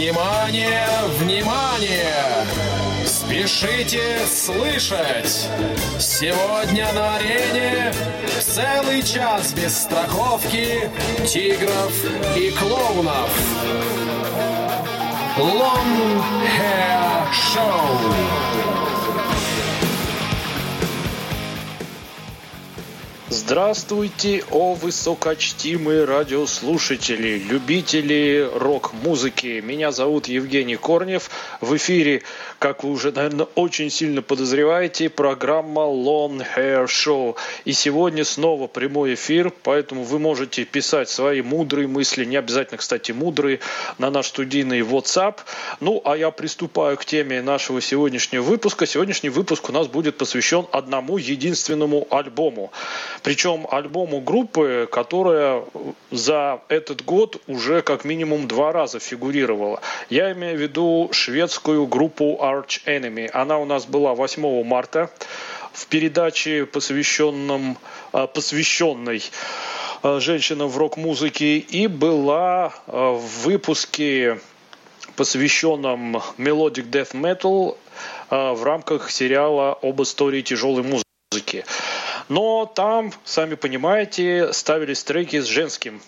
Внимание, внимание! Спешите слышать! Сегодня на арене целый час без страховки тигров и клоунов. Long Hair Show. Здравствуйте, о высокочтимые радиослушатели, любители рок-музыки. Меня зовут Евгений Корнев. В эфире, как вы уже, наверное, очень сильно подозреваете, программа Long Hair Show. И сегодня снова прямой эфир, поэтому вы можете писать свои мудрые мысли, не обязательно, кстати, мудрые, на наш студийный WhatsApp. Ну, а я приступаю к теме нашего сегодняшнего выпуска. Сегодняшний выпуск у нас будет посвящен одному единственному альбому. Причем альбому группы, которая за этот год уже как минимум два раза фигурировала. Я имею в виду шведскую группу Arch Enemy. Она у нас была 8 марта в передаче, посвященном, а, посвященной а, женщинам в рок-музыке и была а, в выпуске посвященном Melodic Death Metal в рамках сериала об истории тяжелой музыки. Но там, сами понимаете, ставились треки с женским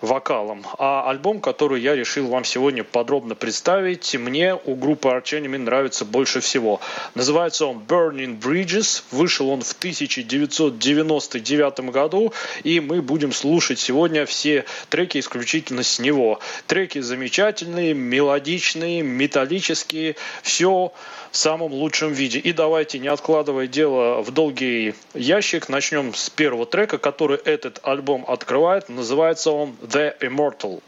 вокалом. А альбом, который я решил вам сегодня подробно представить, мне у группы Arch Enemy нравится больше всего. Называется он Burning Bridges. Вышел он в 1999 году, и мы будем слушать сегодня все треки исключительно с него. Треки замечательные, мелодичные, металлические, все в самом лучшем виде. И давайте, не откладывая дело в долгий ящик, начнем с первого трека, который этот альбом открывает. Называется он The Immortal.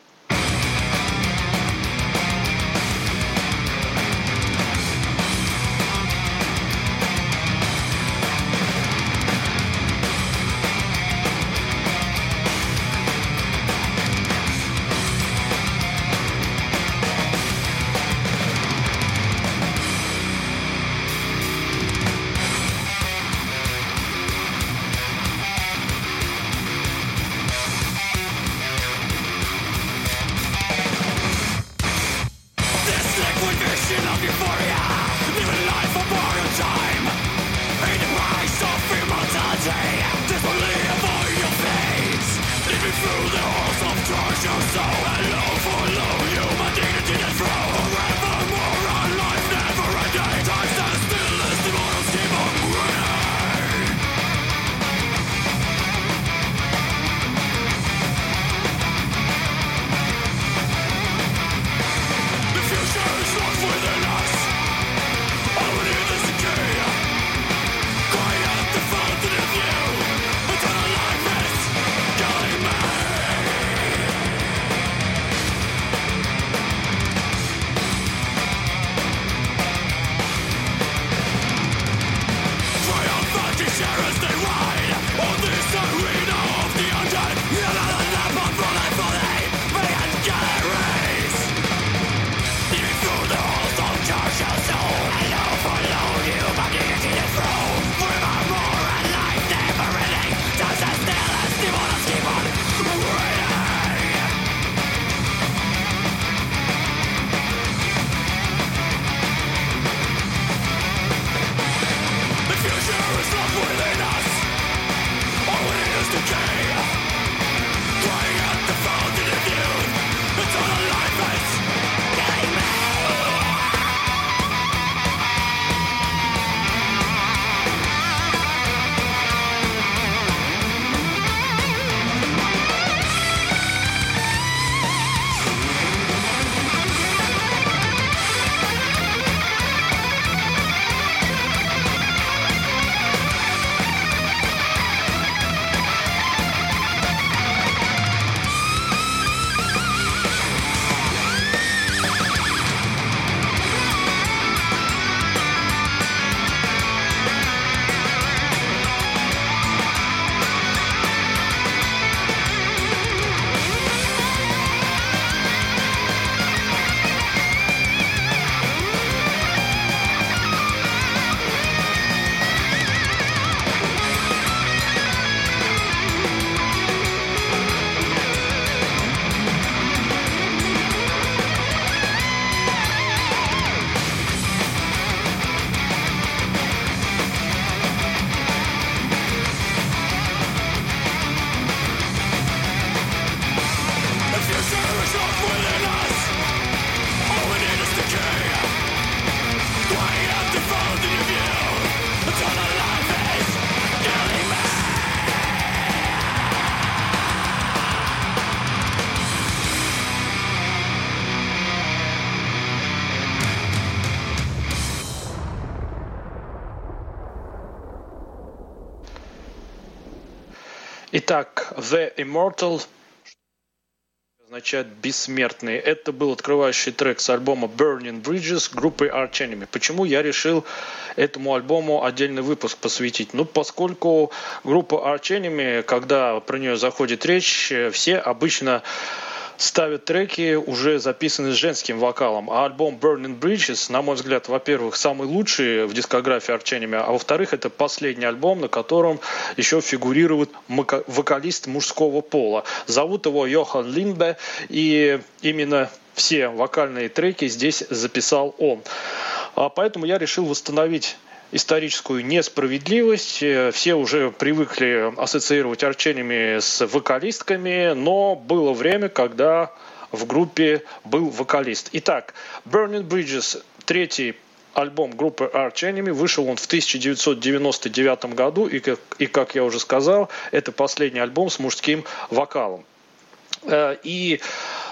The Immortal означает «бессмертный». Это был открывающий трек с альбома Burning Bridges группы Arch Enemy. Почему я решил этому альбому отдельный выпуск посвятить? Ну, поскольку группа Arch Enemy, когда про нее заходит речь, все обычно ставят треки, уже записанные с женским вокалом. А альбом Burning Bridges, на мой взгляд, во-первых, самый лучший в дискографии Арченеми, а во-вторых, это последний альбом, на котором еще фигурирует вокалист мужского пола. Зовут его Йохан Линбе, и именно все вокальные треки здесь записал он. А поэтому я решил восстановить историческую несправедливость. Э, все уже привыкли ассоциировать арченями с вокалистками, но было время, когда в группе был вокалист. Итак, Burning Bridges, третий альбом группы Arch Enemy. Вышел он в 1999 году, и как, и, как я уже сказал, это последний альбом с мужским вокалом. Э, и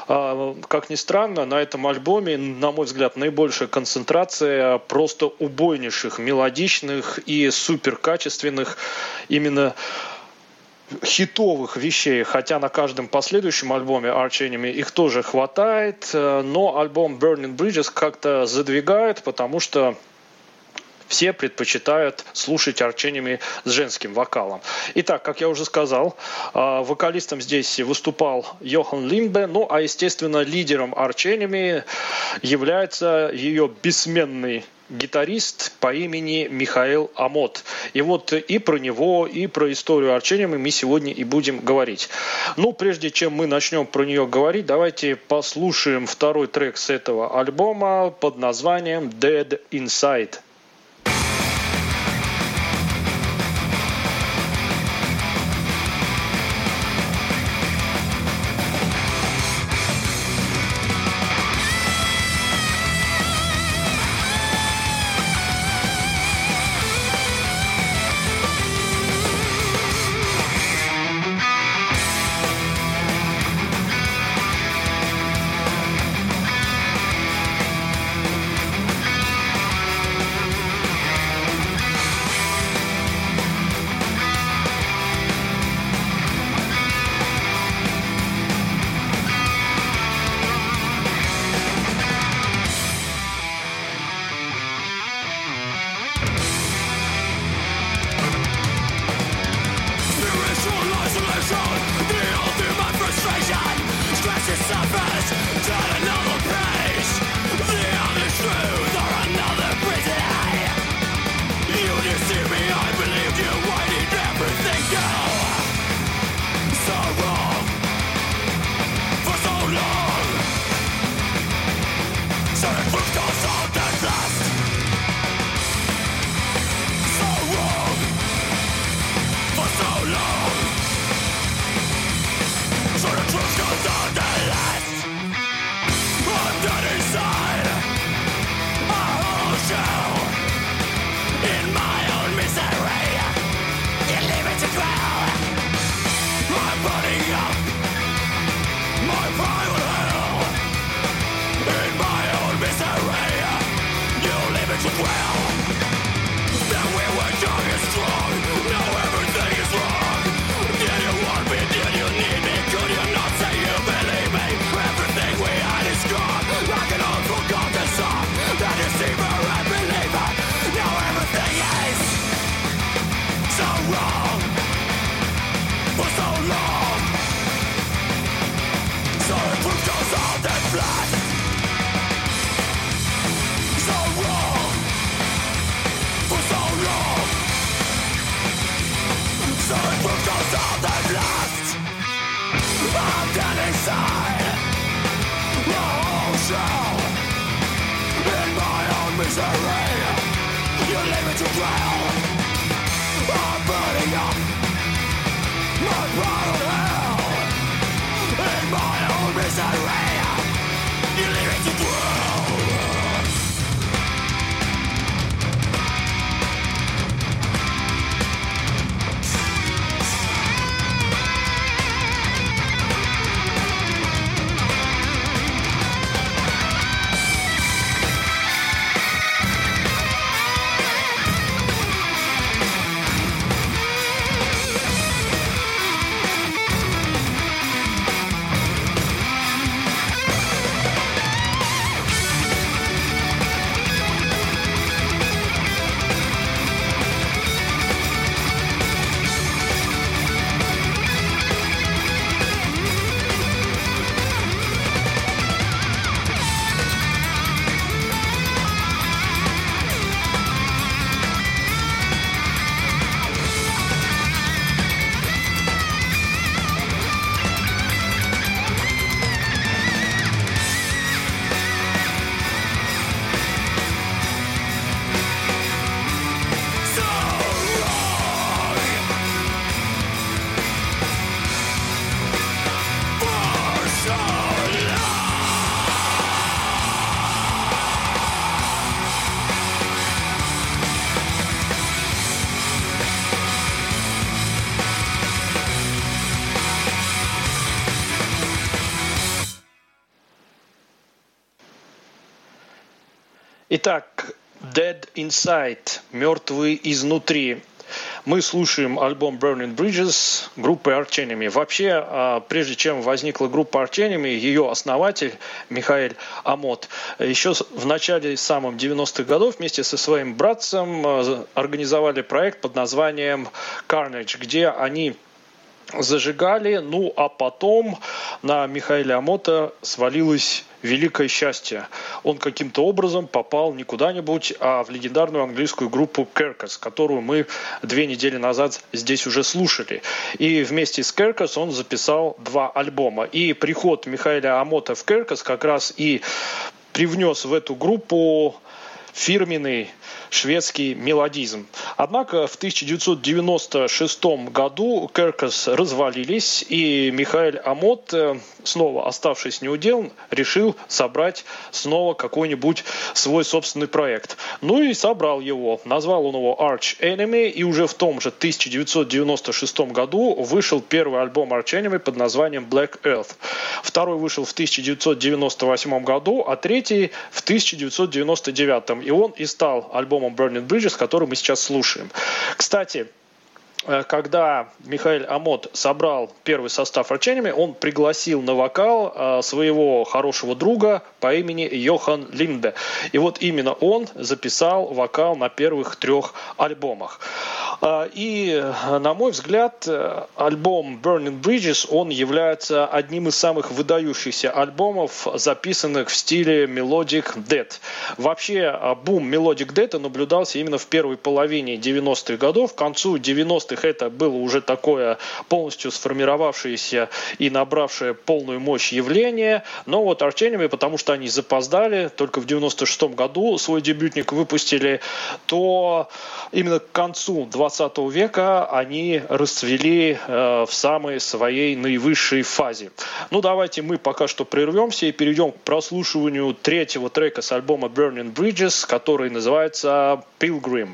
как ни странно, на этом альбоме, на мой взгляд, наибольшая концентрация просто убойнейших, мелодичных и суперкачественных именно хитовых вещей, хотя на каждом последующем альбоме Arch Enemy их тоже хватает, э, но альбом Burning Bridges как-то задвигает, потому что все предпочитают слушать арчениями с женским вокалом. Итак, как я уже сказал, а, вокалистом здесь выступал Йохан Лимбе, ну а, естественно, лидером арчениями является ее бессменный гитарист по имени Михаил Амот. И вот и про него, и про историю Арчениума мы сегодня и будем говорить. Ну, прежде чем мы начнем про нее говорить, давайте послушаем второй трек с этого альбома под названием Dead Inside. misery You leave me to drown. Итак, Dead Inside, мертвый изнутри. Мы слушаем альбом Burning Bridges группы Arch Enemy. Вообще, а, прежде чем возникла группа Arch Enemy, ее основатель Михаил Амот еще в начале самом 90-х годов вместе со своим братцем а, организовали проект под названием Carnage, где они зажигали, ну а потом на Михаила Амота свалилось великое счастье. Он каким-то образом попал не куда-нибудь, а в легендарную английскую группу Керкас, которую мы две недели назад здесь уже слушали. И вместе с Керкас он записал два альбома. И приход Михаила Амота в Керкас как раз и привнес в эту группу фирменный шведский мелодизм. Однако в 1996 году Керкас развалились, и Михаил Амот, э, снова оставшись неудел, решил собрать снова какой-нибудь свой собственный проект. Ну и собрал его. Назвал он его Arch Enemy, и уже в том же 1996 году вышел первый альбом Arch Enemy под названием Black Earth. Второй вышел в 1998 году, а третий в 1999. И он и стал альбомом Burning Bridges, который мы сейчас слушаем. Кстати, Э, когда Михаил Амот собрал первый состав Арчениями, он пригласил на вокал э, своего хорошего друга по имени Йохан Линде. И вот именно он записал вокал на первых трех альбомах. Э, и, на мой взгляд, альбом Burning Bridges, он является одним из самых выдающихся альбомов, записанных в стиле Melodic Dead. Вообще, бум Melodic Dead наблюдался именно в первой половине 90-х годов. К концу 90-х 90-х это было уже такое полностью сформировавшееся и набравшее полную мощь явление. Но вот Арчениями, потому что они запоздали, только в 96 году свой дебютник выпустили, то именно к концу 20 века они расцвели э, в самой своей наивысшей фазе. Ну, давайте мы пока что прервемся и перейдем к прослушиванию третьего трека с альбома Burning Bridges, который называется Pilgrim.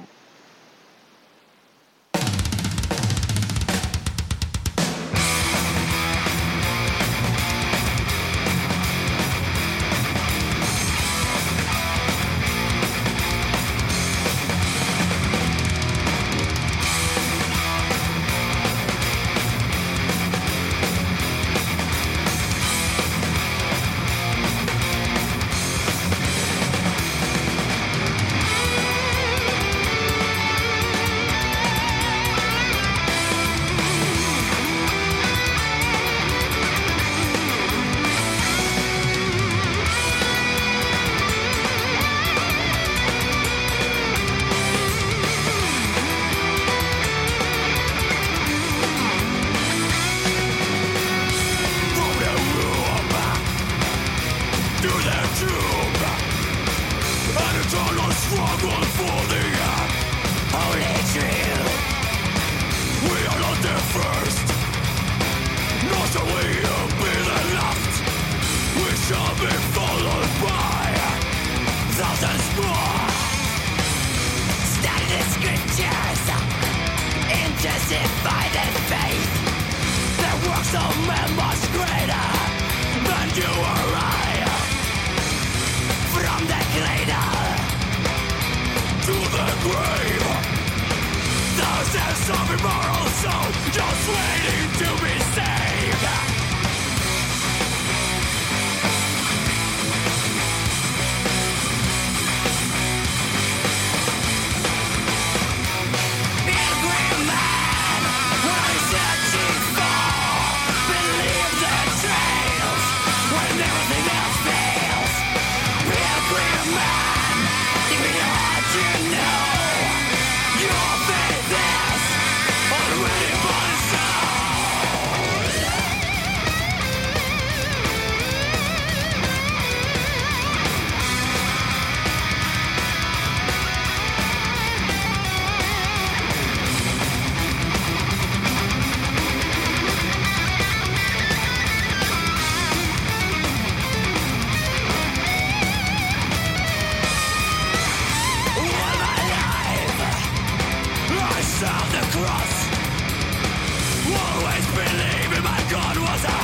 God was a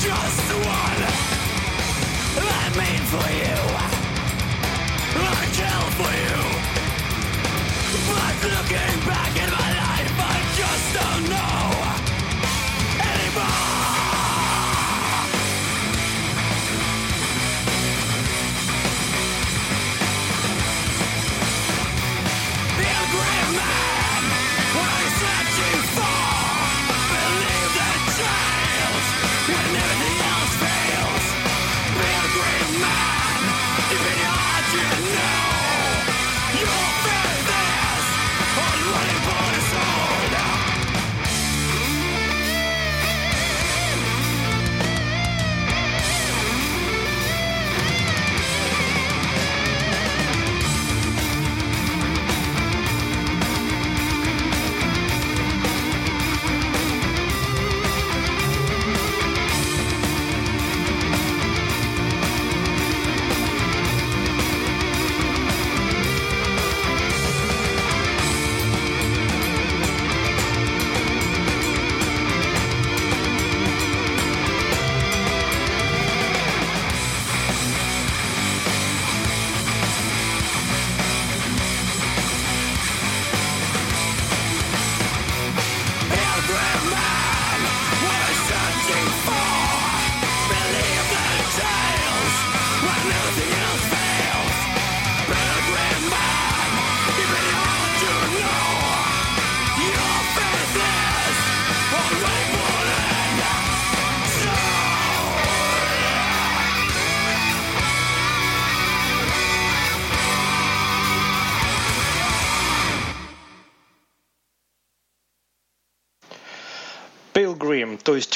just one. That mean for you.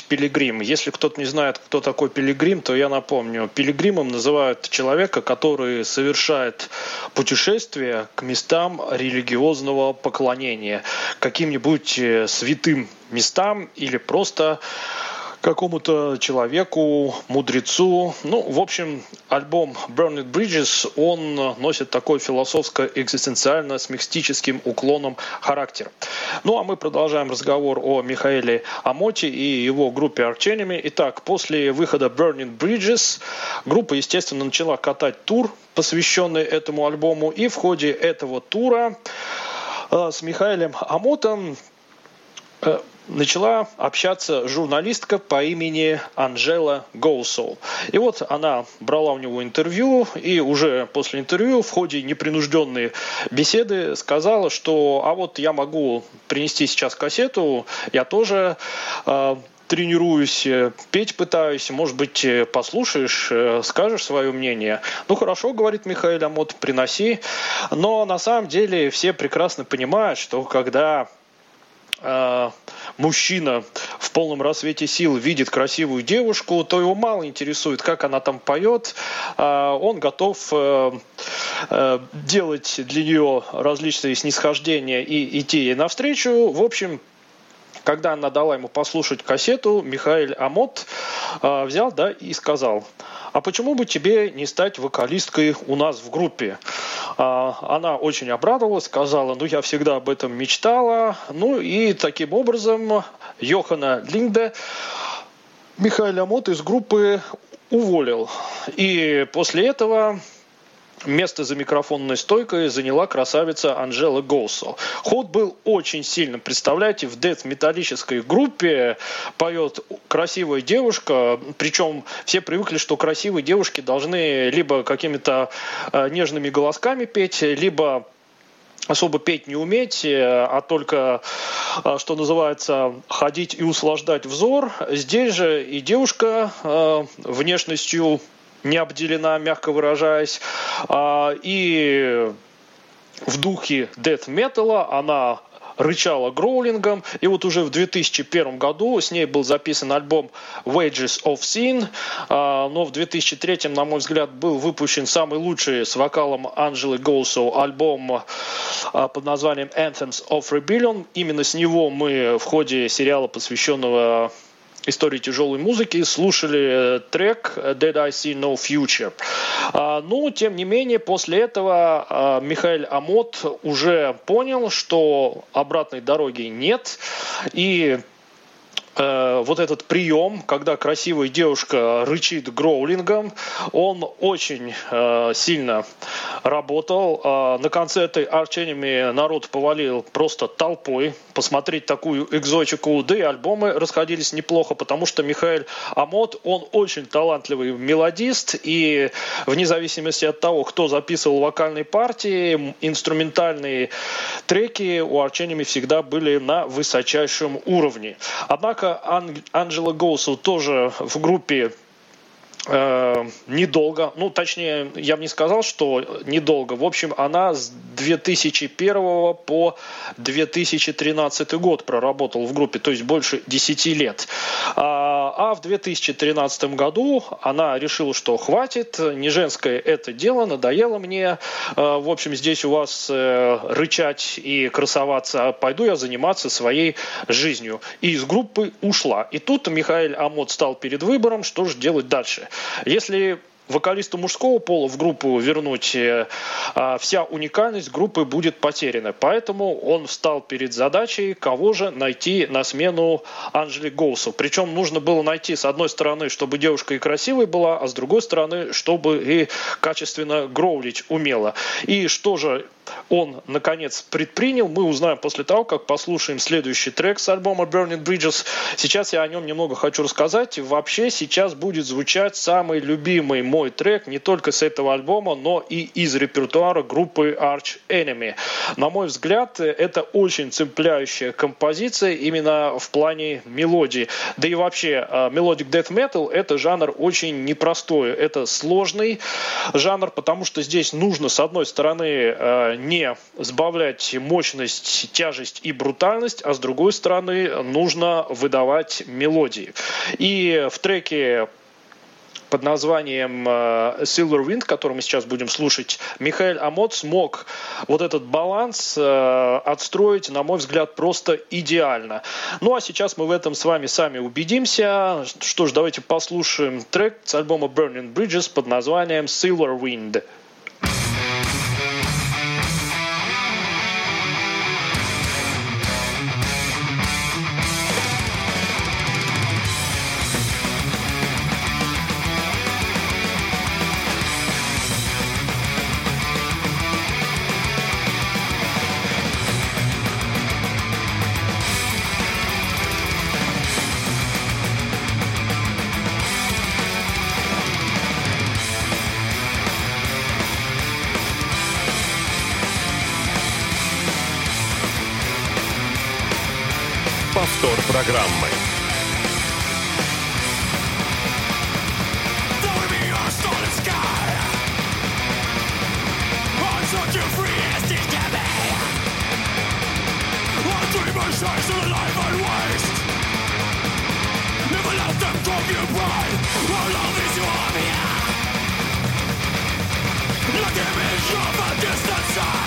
Пилигрим. Если кто-то не знает, кто такой пилигрим, то я напомню. Пилигримом называют человека, который совершает путешествие к местам религиозного поклонения, каким-нибудь э, святым местам или просто какому-то человеку, мудрецу. Ну, в общем, альбом Burned Bridges, он носит такой философско-экзистенциально с мистическим уклоном характер. Ну, а мы продолжаем разговор о Михаиле Амоте и его группе Arch Enemy. Итак, после выхода Burning Bridges группа, естественно, начала катать тур, посвященный этому альбому. И в ходе этого тура э, с Михаилом Амотом э, начала общаться журналистка по имени Анжела Гоусол. И вот она брала у него интервью, и уже после интервью в ходе непринужденной беседы сказала, что а вот я могу принести сейчас кассету, я тоже э, тренируюсь, петь пытаюсь, может быть, послушаешь, скажешь свое мнение. Ну, хорошо, говорит Михаил Амот, приноси. Но на самом деле все прекрасно понимают, что когда э, мужчина в полном рассвете сил видит красивую девушку, то его мало интересует, как она там поет. Э, он готов э, э, делать для нее различные снисхождения и идти ей навстречу. В общем, когда она дала ему послушать кассету, Михаил Амот э, взял да, и сказал, а почему бы тебе не стать вокалисткой у нас в группе? А, она очень обрадовалась, сказала, ну я всегда об этом мечтала. Ну и таким образом Йохана Линде Михаил Амот из группы уволил. И после этого Место за микрофонной стойкой заняла красавица Анжела Гоусо. Ход был очень сильным. Представляете, в дет-металлической группе поет красивая девушка, причем все привыкли, что красивые девушки должны либо какими-то э, нежными голосками петь, либо особо петь не уметь, э, а только, э, что называется, ходить и услаждать взор. Здесь же и девушка внешностью не обделена, мягко выражаясь. А, и в духе death металла она рычала гроулингом. И вот уже в 2001 году с ней был записан альбом Wages of Sin. А, но в 2003, на мой взгляд, был выпущен самый лучший с вокалом Анджелы Гоусо альбом а, под названием Anthems of Rebellion. Именно с него мы в ходе сериала, посвященного истории тяжелой музыки, слушали э, трек Dead I See No Future. А, ну, тем не менее, после этого а, Михаил Амот уже понял, что обратной дороги нет, и Э, вот этот прием, когда красивая девушка рычит гроулингом, он очень э, сильно работал. Э, на концерты Arch народ повалил просто толпой посмотреть такую экзотику. Да и альбомы расходились неплохо, потому что Михаил Амот, он очень талантливый мелодист, и вне зависимости от того, кто записывал вокальные партии, инструментальные треки у Arch всегда были на высочайшем уровне. Однако Ан- Анджела Гоусу тоже в группе недолго, ну точнее, я бы не сказал, что недолго. В общем, она с 2001 по 2013 год проработала в группе, то есть больше 10 лет. А, а в 2013 году она решила, что хватит, не женское это дело, надоело мне. А, в общем, здесь у вас э, рычать и красоваться, пойду я заниматься своей жизнью. И из группы ушла. И тут Михаил Амот стал перед выбором, что же делать дальше. Если вокалисту мужского пола в группу вернуть, э, а, вся уникальность группы будет потеряна. Поэтому он встал перед задачей, кого же найти на смену Анжели Гоусу. Причем нужно было найти, с одной стороны, чтобы девушка и красивой была, а с другой стороны, чтобы и качественно гроулить умела. И что же он, наконец, предпринял, мы узнаем после того, как послушаем следующий трек с альбома Burning Bridges. Сейчас я о нем немного хочу рассказать. Вообще сейчас будет звучать самый любимый мой трек не только с этого альбома, но и из репертуара группы Arch Enemy. На мой взгляд, это очень цепляющая композиция именно в плане мелодии. Да и вообще, melodic death metal это жанр очень непростой. Это сложный жанр, потому что здесь нужно, с одной стороны, не сбавлять мощность, тяжесть и брутальность, а с другой стороны нужно выдавать мелодии. И в треке под названием э, Silver Wind, который мы сейчас будем слушать, Михаил Амот смог вот этот баланс э, отстроить, на мой взгляд, просто идеально. Ну а сейчас мы в этом с вами сами убедимся. Что ж, давайте послушаем трек с альбома Burning Bridges под названием Silver Wind. my choice of a life I waste. Never let them occupy Our love is your Like image of a distant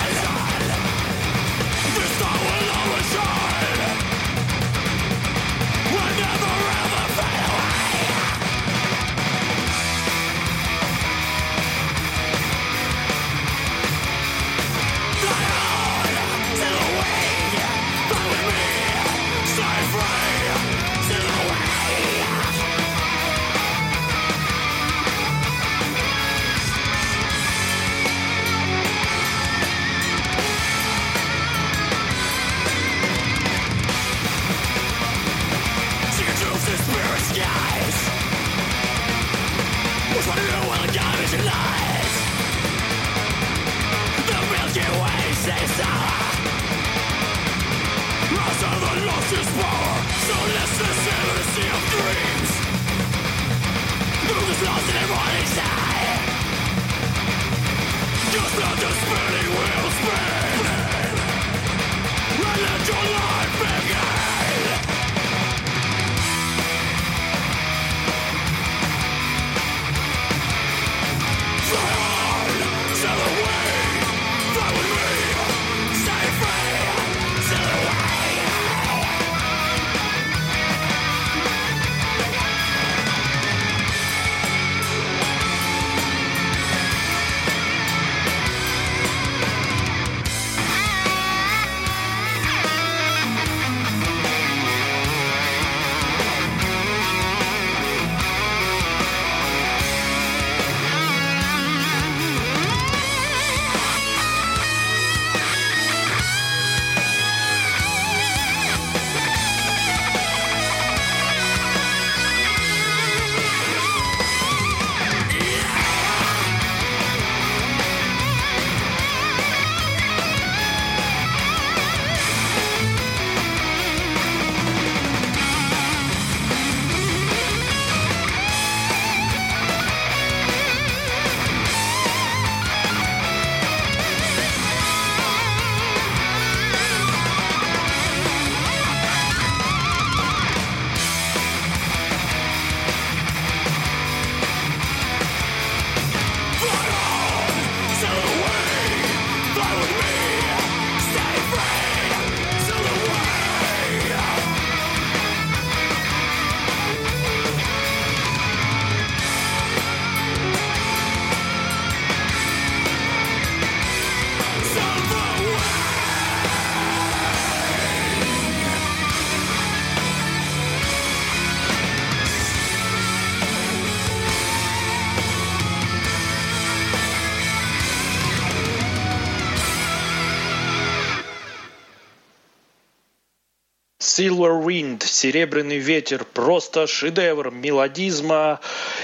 Silver Wind, Серебряный ветер, просто шедевр мелодизма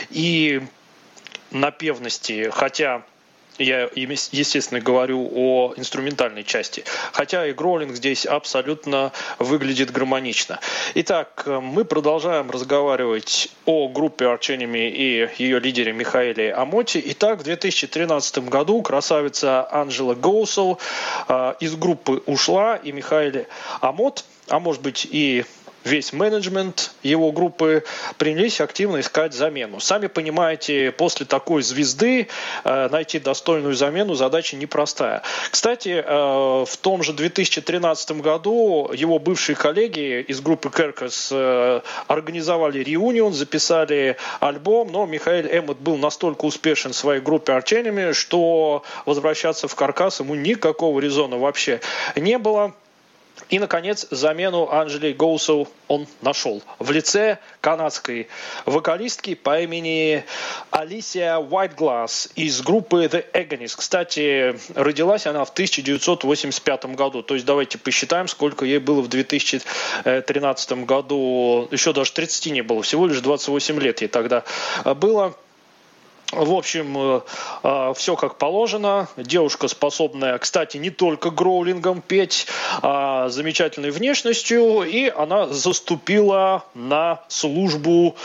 и напевности. Хотя Я, естественно, говорю о инструментальной части. Хотя и гроулинг здесь абсолютно выглядит гармонично. Итак, мы продолжаем разговаривать о группе Enemy и ее лидере Михаиле Амоти. Итак, в 2013 году красавица Анжела Гоусел э, из группы ушла, и Михаил Амот, а может быть и весь менеджмент его группы принялись активно искать замену. Сами понимаете, после такой звезды э, найти достойную замену задача непростая. Кстати, э, в том же 2013 году его бывшие коллеги из группы Керкас э, организовали реунион, записали альбом, но Михаил Эммот был настолько успешен в своей группе Арченами, что возвращаться в Каркас ему никакого резона вообще не было. И, наконец, замену Анжели Гоусел он нашел в лице канадской вокалистки по имени Алисия Уайтгласс из группы The Agonists. Кстати, родилась она в 1985 году. То есть давайте посчитаем, сколько ей было в 2013 году. Еще даже 30 не было, всего лишь 28 лет ей тогда было. В общем, э, э, все как положено. Девушка способная, кстати, не только гроулингом петь, а замечательной внешностью. И она заступила на службу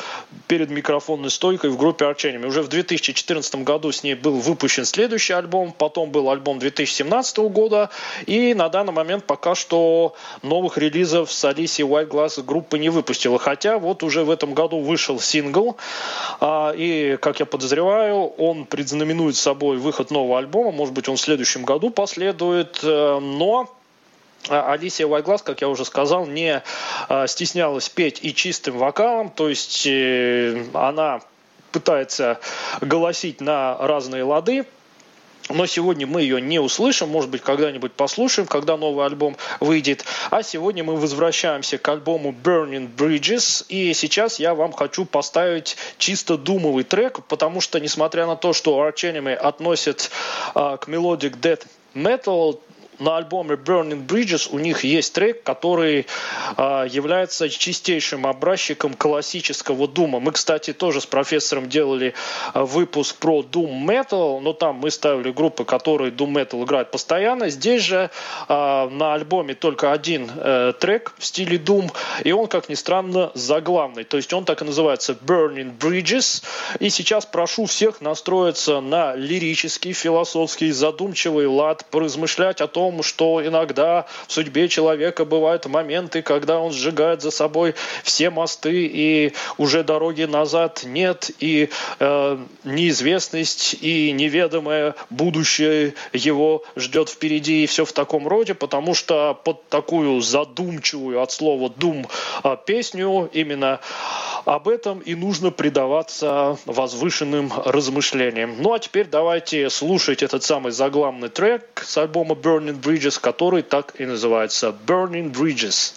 перед микрофонной стойкой в группе Арчениями. Уже в 2014 году с ней был выпущен следующий альбом, потом был альбом 2017 года. И на данный момент пока что новых релизов с Алисией White Glass группа не выпустила. Хотя вот уже в этом году вышел сингл. А, и, как я подозреваю, он предзнаменует собой выход нового альбома. Может быть, он в следующем году последует. Э, но Алисия Вайглас, как я уже сказал, не э, стеснялась петь и чистым вокалом, то есть э, она пытается голосить на разные лады, но сегодня мы ее не услышим, может быть, когда-нибудь послушаем, когда новый альбом выйдет. А сегодня мы возвращаемся к альбому Burning Bridges. И сейчас я вам хочу поставить чисто думовый трек, потому что, несмотря на то, что Arch Enemy относят а, к Melodic Death Metal, на альбоме Burning Bridges у них есть трек, который э, является чистейшим образчиком классического дума. Мы, кстати, тоже с профессором делали э, выпуск про Doom Metal, но там мы ставили группы, которые Doom Metal играют постоянно. Здесь же э, на альбоме только один э, трек в стиле Doom, и он, как ни странно, заглавный. То есть он так и называется Burning Bridges. И сейчас прошу всех настроиться на лирический, философский, задумчивый лад, поразмышлять о том, том, что иногда в судьбе человека бывают моменты, когда он сжигает за собой все мосты, и уже дороги назад нет, и э, неизвестность и неведомое будущее его ждет впереди, и все в таком роде, потому что под такую задумчивую от слова «дум» э, песню именно об этом и нужно предаваться возвышенным размышлениям. Ну а теперь давайте слушать этот самый заглавный трек с альбома Burning Bridges, который так и называется Burning Bridges.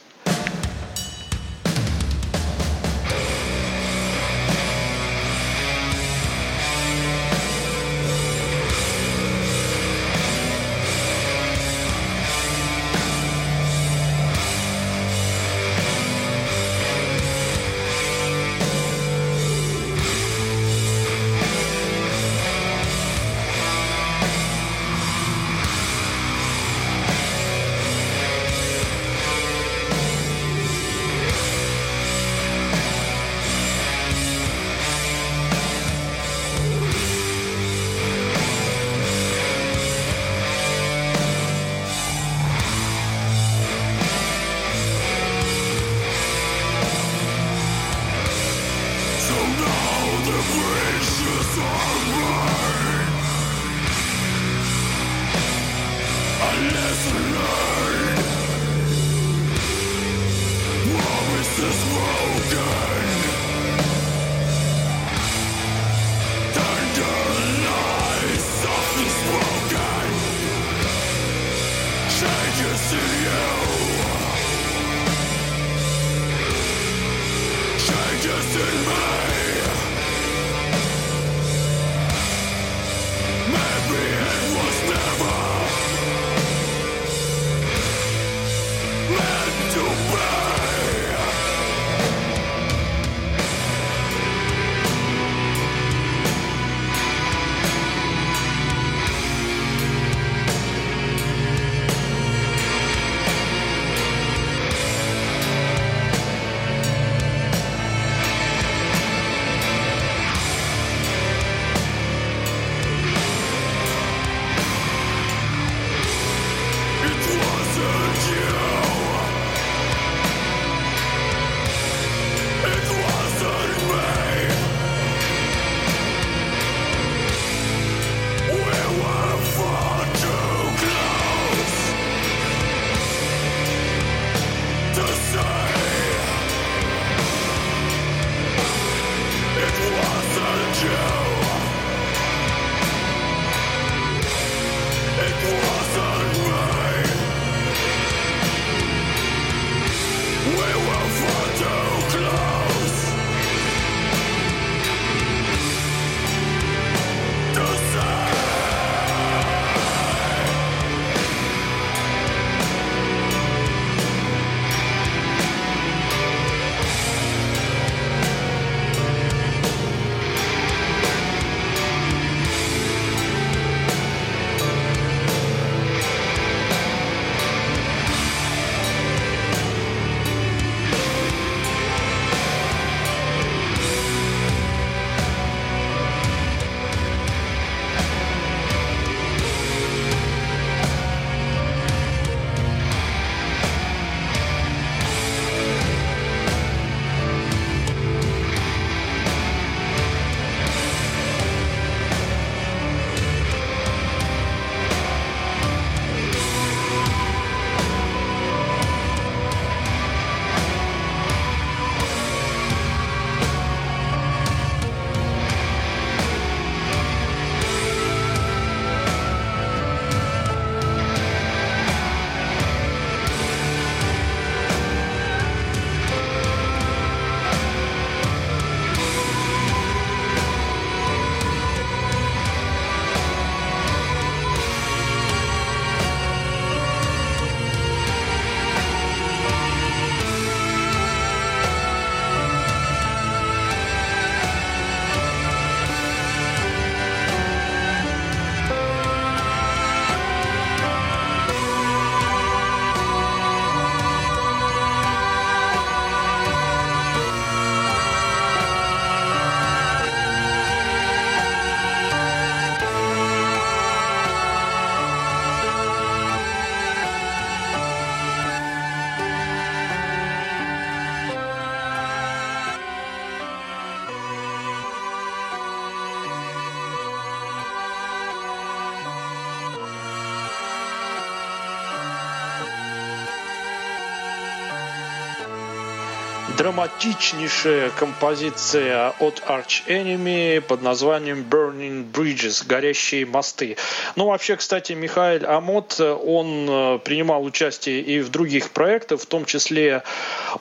Драматичнейшая композиция от Arch Enemy под названием Burning Bridges, горящие мосты. Ну, вообще, кстати, Михаил Амот, он э, принимал участие и в других проектах, в том числе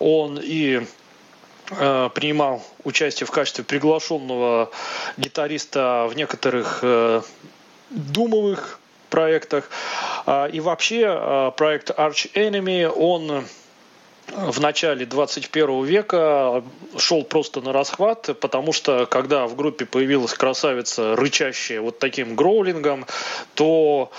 он и э, принимал участие в качестве приглашенного гитариста в некоторых э, думовых проектах. А, и вообще проект Arch Enemy, он в начале 21 века шел просто на расхват, потому что когда в группе появилась красавица, рычащая вот таким гроулингом, то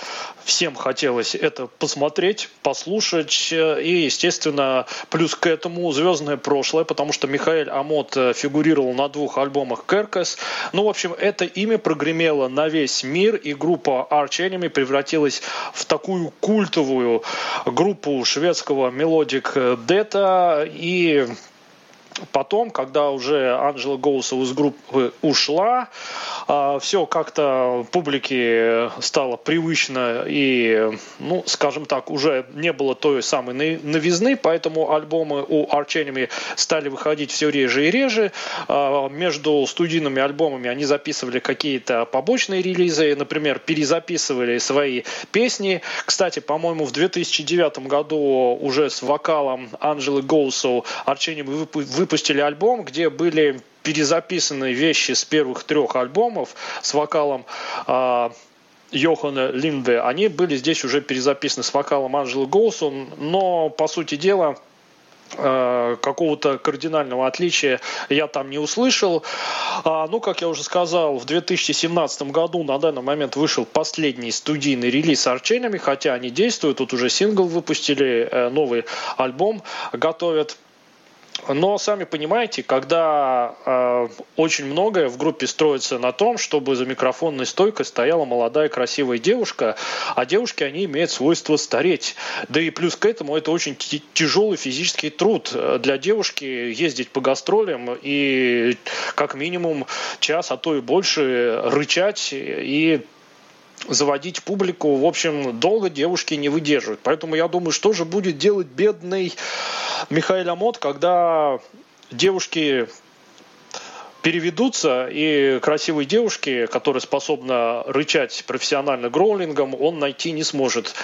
всем хотелось это посмотреть, послушать. И, естественно, плюс к этому звездное прошлое, потому что Михаил Амот фигурировал на двух альбомах Керкес. Ну, в общем, это имя прогремело на весь мир, и группа Arch Enemy превратилась в такую культовую группу шведского melodic death а и Потом, когда уже Анджела Гоусов из группы ушла, а, все как-то публике стало привычно и, ну, скажем так, уже не было той самой новизны, поэтому альбомы у Arch Enemy стали выходить все реже и реже. А, между студийными альбомами они записывали какие-то побочные релизы, например, перезаписывали свои песни. Кстати, по-моему, в 2009 году уже с вокалом Анджелы Гоусов Arch Enemy выпустили альбом, где были перезаписаны вещи с первых трех альбомов с вокалом э, Йохана Линде. Они были здесь уже перезаписаны с вокалом Анджелы Гоусон, но, по сути дела, а, какого-то кардинального отличия я там не услышал. А, ну, как я уже сказал, в 2017 году на данный момент вышел последний студийный релиз арчейнами, хотя они действуют, тут уже сингл выпустили, э, новый альбом готовят. Но сами понимаете, когда э, очень многое в группе строится на том, чтобы за микрофонной стойкой стояла молодая красивая девушка, а девушки, они имеют свойство стареть. Да и плюс к этому это очень тяжелый физический труд для девушки ездить по гастролям и как минимум час, а то и больше рычать и заводить публику. В общем, долго девушки не выдерживают. Поэтому я думаю, что же будет делать бедный Михаил Амот, когда девушки переведутся, и красивой девушки, которая способна рычать профессионально гроулингом, он найти не сможет.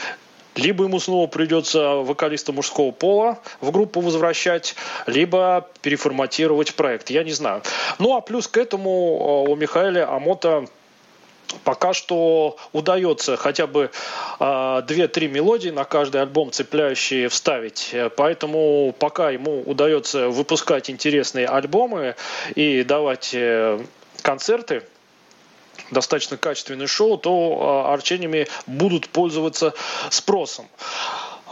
Либо ему снова придется вокалиста мужского пола в группу возвращать, либо переформатировать проект. Я не знаю. Ну а плюс к этому э, у Михаила Амота пока что удается хотя бы э, две-три мелодии на каждый альбом цепляющие вставить. Поэтому пока ему удается выпускать интересные альбомы и давать э, концерты, достаточно качественное шоу, то э, арчениями будут пользоваться спросом.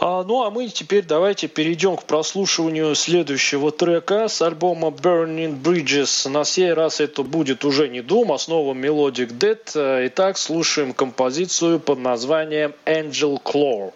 А, ну а мы теперь давайте перейдем к прослушиванию следующего трека с альбома Burning Bridges. На сей раз это будет уже не Doom, а снова Melodic Dead. Итак, слушаем композицию под названием Angel Claw.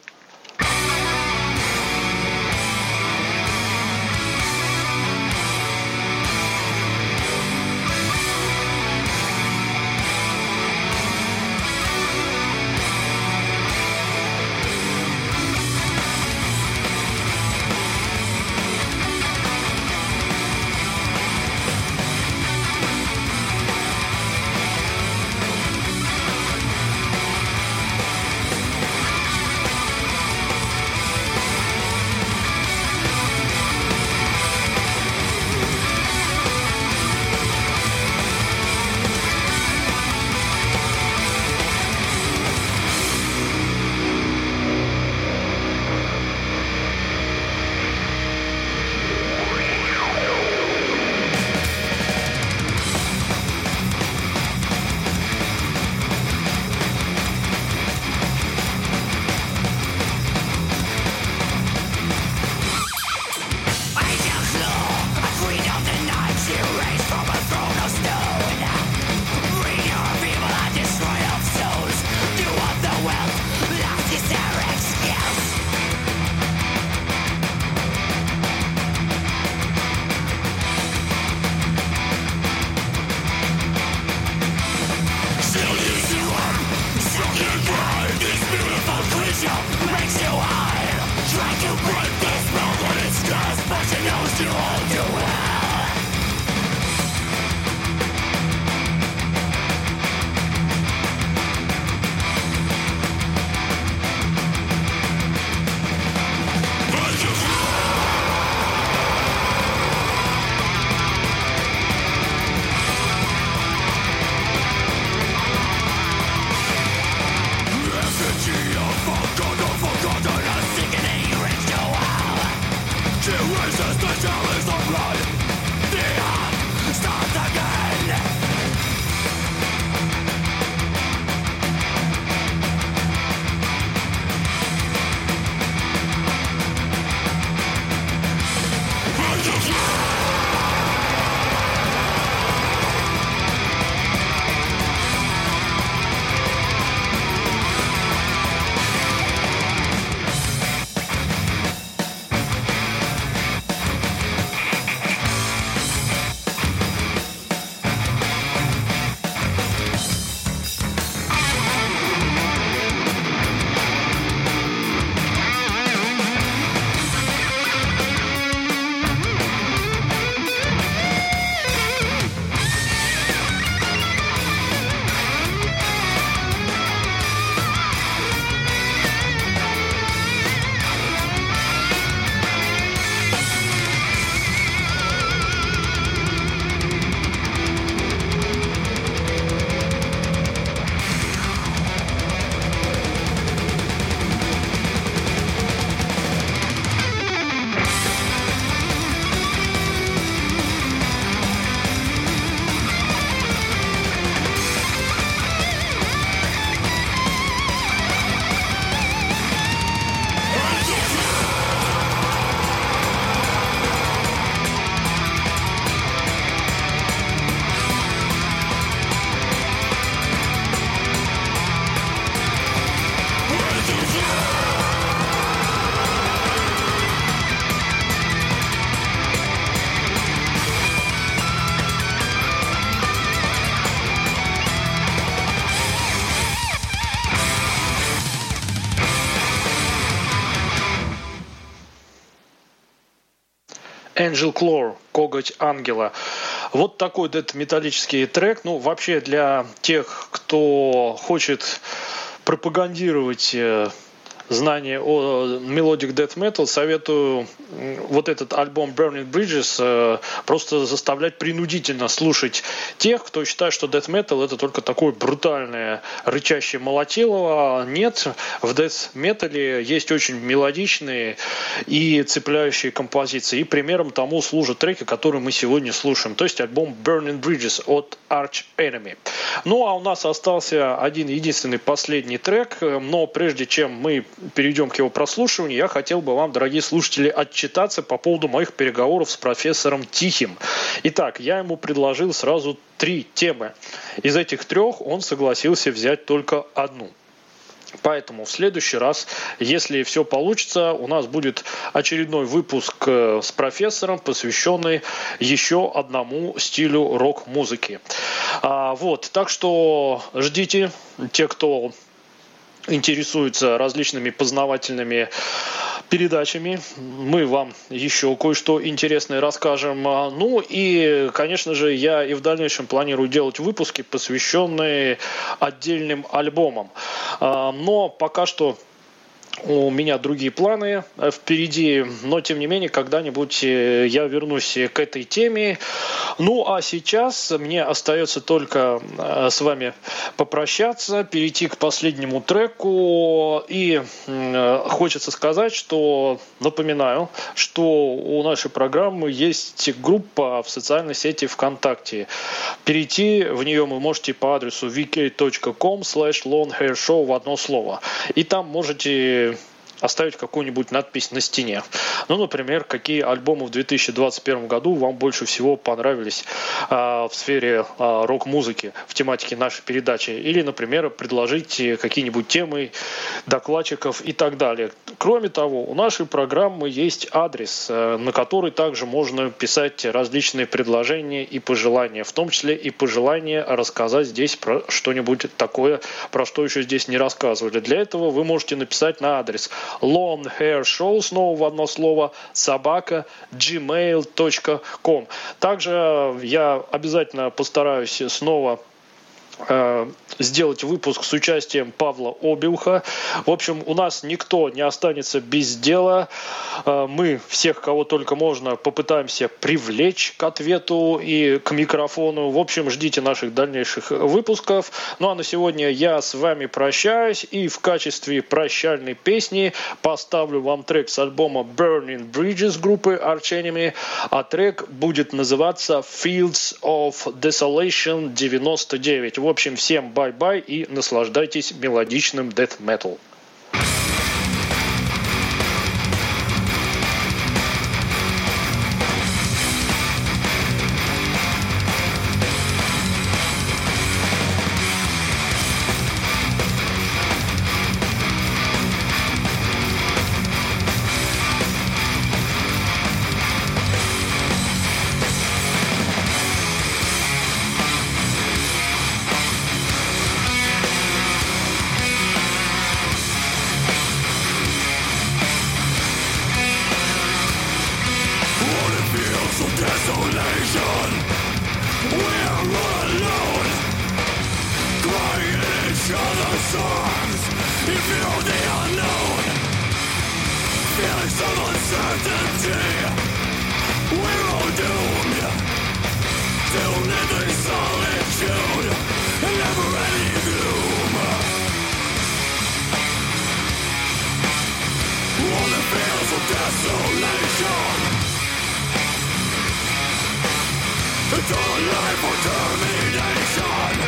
Angel Claw, коготь ангела. Вот такой дет металлический трек. Ну, вообще для тех, кто хочет пропагандировать э, знание о Melodic Death Metal, советую вот этот альбом Burning Bridges э, просто заставлять принудительно слушать тех, кто считает, что Death Metal это только такое брутальное рычащее молотилово. Нет, в Death Metal есть очень мелодичные и цепляющие композиции. И примером тому служат треки, которые мы сегодня слушаем. То есть альбом Burning Bridges от Arch Enemy. Ну а у нас остался один единственный последний трек, но прежде чем мы перейдем к его прослушиванию, я хотел бы вам, дорогие слушатели, отчитаться по поводу моих переговоров с профессором Тихим. Итак, я ему предложил сразу три темы. Из этих трех он согласился взять только одну – Поэтому в следующий раз, если все получится, у нас будет очередной выпуск э, с профессором, посвященный еще одному стилю рок-музыки. А, вот, так что ждите, те, кто интересуется различными познавательными передачами. Мы вам еще кое-что интересное расскажем. А, ну и, конечно же, я и в дальнейшем планирую делать выпуски, посвященные отдельным альбомам. А, но пока что у меня другие планы э, впереди, но тем не менее когда-нибудь э, я вернусь к этой теме. Ну а сейчас мне остается только э, с вами попрощаться, перейти к последнему треку и хочется сказать, что напоминаю, что у нашей программы есть группа в социальной сети ВКонтакте. Перейти в нее вы можете по адресу vk.com slash longhairshow в одно слово. И там можете оставить какую-нибудь надпись на стене. Ну, например, какие альбомы в 2021 году вам больше всего понравились э, в сфере э, рок-музыки, в тематике нашей передачи. Или, например, предложить какие-нибудь темы докладчиков и так далее. Кроме того, у нашей программы есть адрес, э, на который также можно писать различные предложения и пожелания, в том числе и пожелания рассказать здесь про что-нибудь такое, про что еще здесь не рассказывали. Для этого вы можете написать на адрес long hair show, снова в одно слово, собака gmail.com. Также я обязательно постараюсь снова Э, сделать выпуск с участием Павла Обиуха. В общем, у нас никто не останется без дела. Э, мы всех, кого только можно, попытаемся привлечь к ответу и к микрофону. В общем, ждите наших дальнейших выпусков. Ну а на сегодня я с вами прощаюсь и в качестве прощальной песни поставлю вам трек с альбома Burning Bridges группы Arch а трек будет называться Fields of Desolation 99. В общем, всем bye-bye и наслаждайтесь мелодичным death metal. Into life or termination.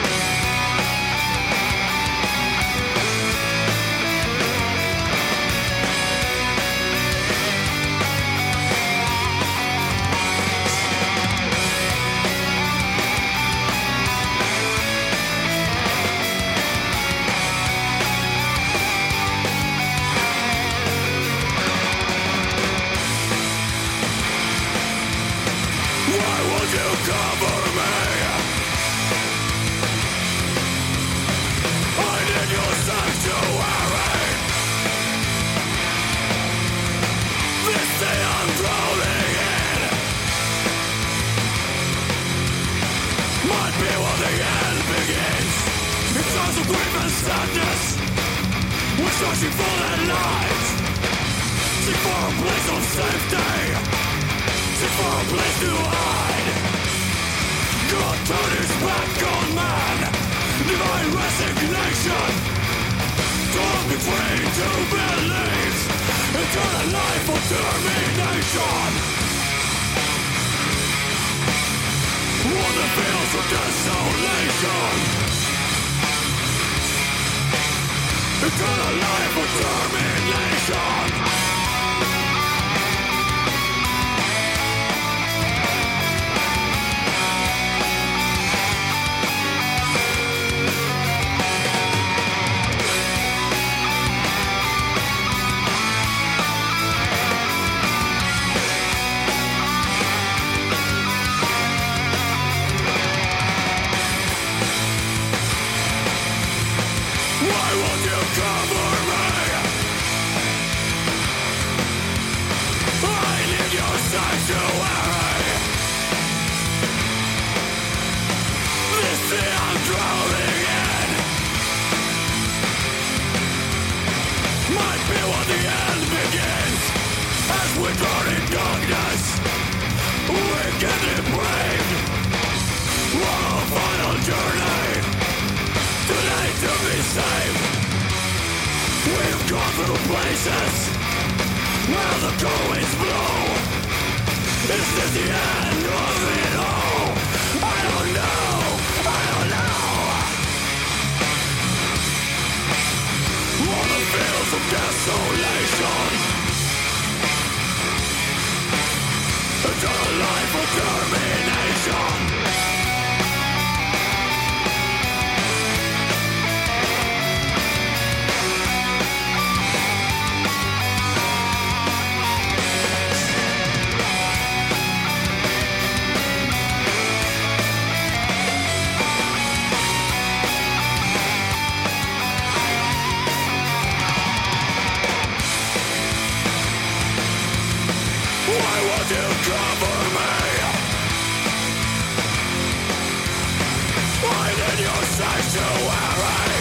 to our eyes.